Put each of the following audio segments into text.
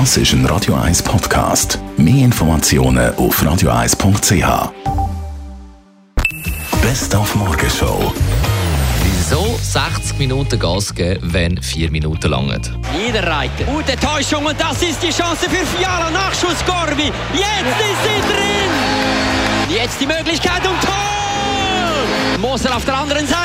Das ist ein Radio 1 Podcast. Mehr Informationen auf radio1.ch. Best auf Morgenshow. Wieso 60 Minuten Gas geben, wenn 4 Minuten langen? Jeder Reiter. Gute Täuschung und das ist die Chance für Fiala. Nachschuss Gorbi. Jetzt ist sie drin. Jetzt die Möglichkeit und Tor. Moser auf der anderen Seite.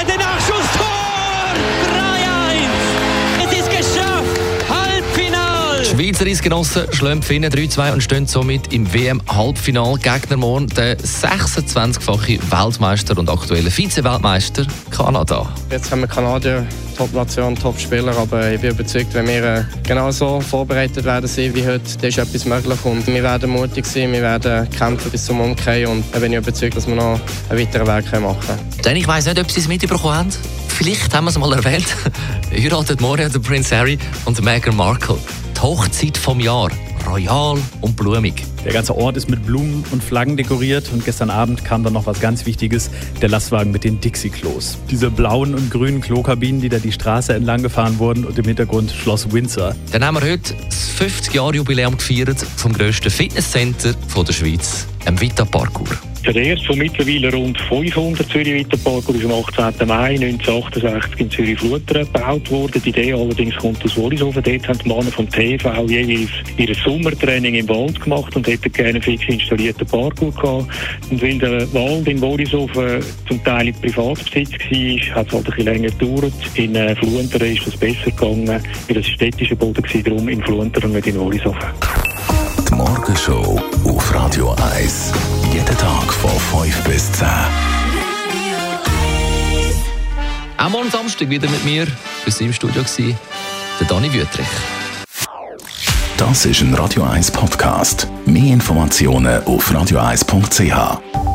Schweizer Eisgenossen schlagen die Finnen 3-2 und stehen somit im WM-Halbfinal. Gegner morgen der 26-fache Weltmeister und aktuelle Vize-Weltmeister Kanada. Jetzt haben wir Kanadier, Top-Nation, Top-Spieler, aber ich bin überzeugt, wenn wir äh, genau so vorbereitet werden wie heute, dann ist etwas möglich und wir werden mutig sein, wir werden kämpfen bis zum Umkehren und dann bin ich überzeugt, dass wir noch einen weiteren Weg machen können. Denn ich weiss nicht, ob Sie es mitbekommen haben. Vielleicht haben wir es mal erwähnt. Heiratet morgen der Prince Harry und Meghan Markle. Die Hochzeit vom Jahr. Royal und blumig. Der ganze Ort ist mit Blumen und Flaggen dekoriert und gestern Abend kam dann noch was ganz Wichtiges, der Lastwagen mit den Dixie-Klos. Diese blauen und grünen Klokabinen, die da die Straße entlang gefahren wurden und im Hintergrund Schloss Windsor. Dann haben wir heute das 50-Jahr-Jubiläum gefeiert vom grössten Fitnesscenter der Schweiz, dem Vita Parkour. Der erste von mittlerweile rund 500 Zürich Weiterparkour ist am 18. Mai 1968 in Zürich-Flutern gebaut worden. Die Idee allerdings kommt aus Wollishofen. Dort haben die Männer vom TV jeweils ihr Sommertraining im Wald gemacht und hätten gerne fix installierten Parkour gehabt. Und weil der Wald in Wollishofen zum Teil in Privatbesitz war, hat es halt ein bisschen länger gedauert. In äh, Fluentern ist das besser gegangen, weil das städtischer Boden war, darum in Fluentern und nicht in Wollishofen. Die Morgenshow auf Radio 1. Jeden Tag von 5 bis 10. Auch morgen Samstag wieder mit mir, bis im Studio war, der Dani Wüttrich. Das ist ein Radio 1 Podcast. Mehr Informationen auf radio1.ch.